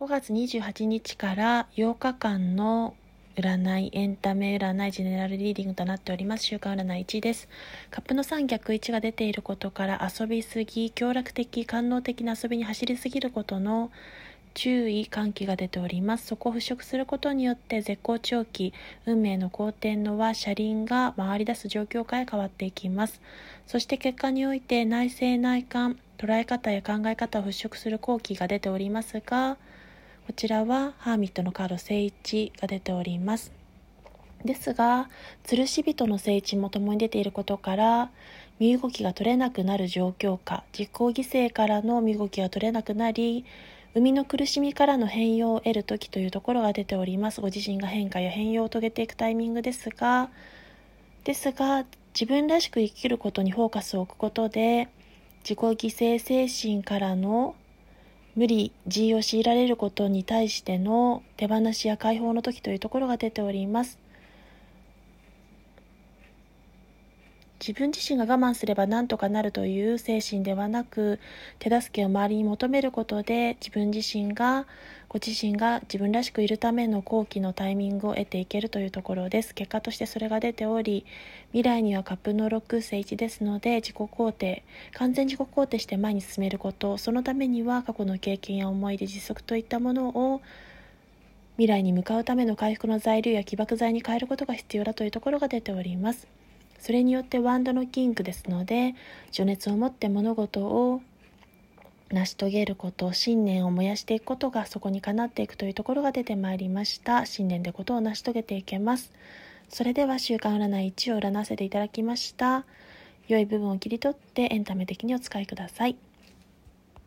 5月28日から8日間の占い、エンタメ占い、ジェネラルリーディングとなっております。週間占い1です。カップの3逆1が出ていることから遊びすぎ、協楽的、官能的な遊びに走りすぎることの注意喚起が出ておりますそこを払拭することによって絶好調期運命の好転のは車輪が回り出す状況下へ変わっていきますそして結果において内政内観捉え方や考え方を払拭する後期が出ておりますがこちらはハーミットのカード聖一が出ております。ですが吊るし人の聖地も共に出ていることから身動きが取れなくなる状況下実行犠牲からの身動きが取れなくなり生みの苦しみからの変容を得る時というところが出ております。ご自身が変化や変容を遂げていくタイミングですがですが自分らしく生きることにフォーカスを置くことで自己犠牲精神からの無理自由を強いられることに対しての手放しや解放の時というところが出ております。自分自身が我慢すれば何とかなるという精神ではなく手助けを周りに求めることで自分自身がご自身が自分らしくいるための後期のタイミングを得ていけるというところです結果としてそれが出ており未来にはカップの6聖1ですので自己肯定完全自己肯定して前に進めることそのためには過去の経験や思い出実測といったものを未来に向かうための回復の材料や起爆剤に変えることが必要だというところが出ております。それによってワンドのキングですので情熱を持って物事を成し遂げること信念を燃やしていくことがそこにかなっていくというところが出てまいりました。信念でことを成し遂げていけます。それでは週間占い1を占わせていただきました。良い部分を切り取ってエンタメ的にお使いください。